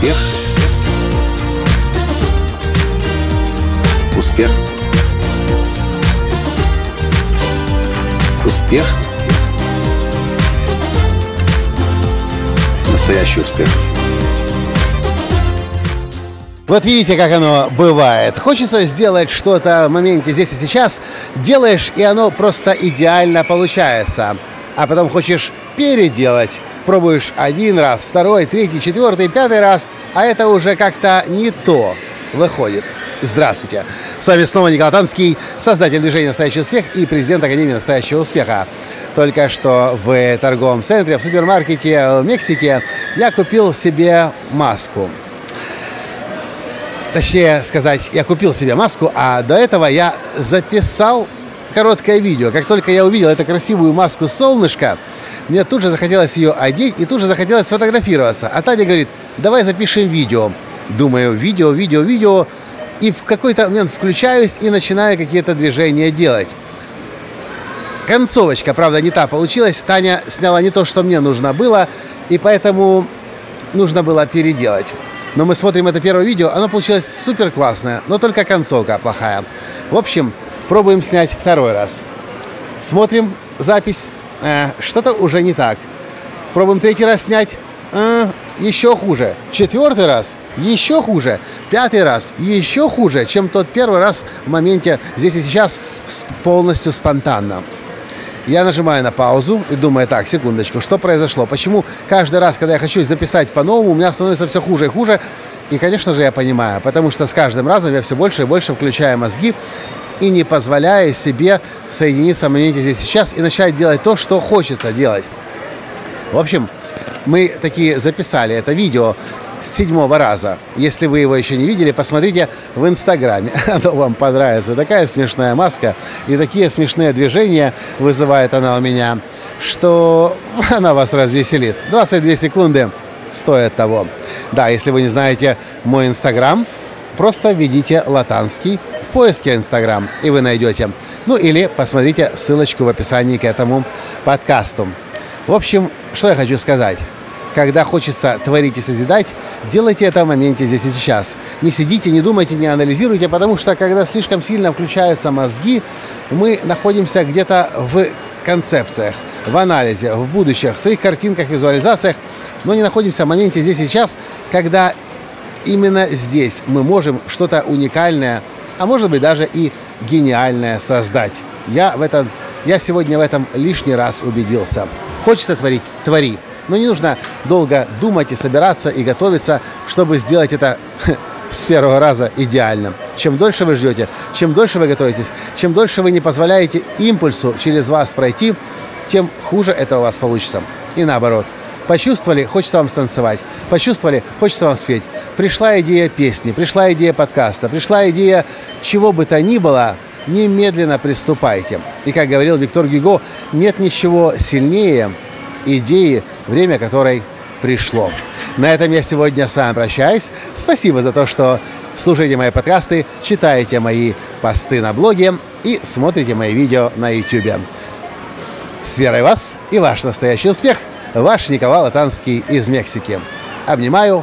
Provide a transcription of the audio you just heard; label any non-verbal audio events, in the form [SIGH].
Успех. Успех. Успех. Настоящий успех. Вот видите, как оно бывает. Хочется сделать что-то в моменте здесь и сейчас. Делаешь, и оно просто идеально получается. А потом хочешь переделать пробуешь один раз, второй, третий, четвертый, пятый раз, а это уже как-то не то выходит. Здравствуйте! С вами снова Николай Танский, создатель движения «Настоящий успех» и президент Академии «Настоящего успеха». Только что в торговом центре, в супермаркете в Мексике я купил себе маску. Точнее сказать, я купил себе маску, а до этого я записал короткое видео. Как только я увидел эту красивую маску солнышка, мне тут же захотелось ее одеть и тут же захотелось сфотографироваться. А Таня говорит, давай запишем видео. Думаю, видео, видео, видео. И в какой-то момент включаюсь и начинаю какие-то движения делать. Концовочка, правда, не та получилась. Таня сняла не то, что мне нужно было, и поэтому нужно было переделать. Но мы смотрим это первое видео, оно получилось супер классное, но только концовка плохая. В общем, пробуем снять второй раз. Смотрим запись, э, что-то уже не так. Пробуем третий раз снять, э, еще хуже. Четвертый раз еще хуже. Пятый раз еще хуже, чем тот первый раз в моменте здесь и сейчас полностью спонтанно. Я нажимаю на паузу и думаю, так, секундочку, что произошло? Почему каждый раз, когда я хочу записать по-новому, у меня становится все хуже и хуже? И, конечно же, я понимаю, потому что с каждым разом я все больше и больше включаю мозги и не позволяю себе соединиться в моменте здесь сейчас и начать делать то, что хочется делать. В общем, мы такие записали это видео с седьмого раза. Если вы его еще не видели, посмотрите в Инстаграме. [LAUGHS] Оно вам понравится. Такая смешная маска и такие смешные движения вызывает она у меня, что [LAUGHS] она вас развеселит. 22 секунды стоит того. Да, если вы не знаете мой Инстаграм, просто введите латанский поиске Инстаграм, и вы найдете. Ну или посмотрите ссылочку в описании к этому подкасту. В общем, что я хочу сказать когда хочется творить и созидать, делайте это в моменте здесь и сейчас. Не сидите, не думайте, не анализируйте, потому что когда слишком сильно включаются мозги, мы находимся где-то в концепциях, в анализе, в будущих, в своих картинках, визуализациях, но не находимся в моменте здесь и сейчас, когда именно здесь мы можем что-то уникальное, а может быть даже и гениальное создать. Я, в этом, я сегодня в этом лишний раз убедился. Хочется творить – твори. Но не нужно долго думать и собираться и готовиться, чтобы сделать это [LAUGHS] с первого раза идеально. Чем дольше вы ждете, чем дольше вы готовитесь, чем дольше вы не позволяете импульсу через вас пройти, тем хуже это у вас получится. И наоборот. Почувствовали, хочется вам станцевать. Почувствовали, хочется вам спеть. Пришла идея песни, пришла идея подкаста, пришла идея чего бы то ни было, немедленно приступайте. И как говорил Виктор Гюго, нет ничего сильнее идеи, время которой пришло. На этом я сегодня с вами прощаюсь. Спасибо за то, что слушаете мои подкасты, читаете мои посты на блоге и смотрите мои видео на YouTube. С верой вас и ваш настоящий успех. Ваш Николай Латанский из Мексики. Обнимаю.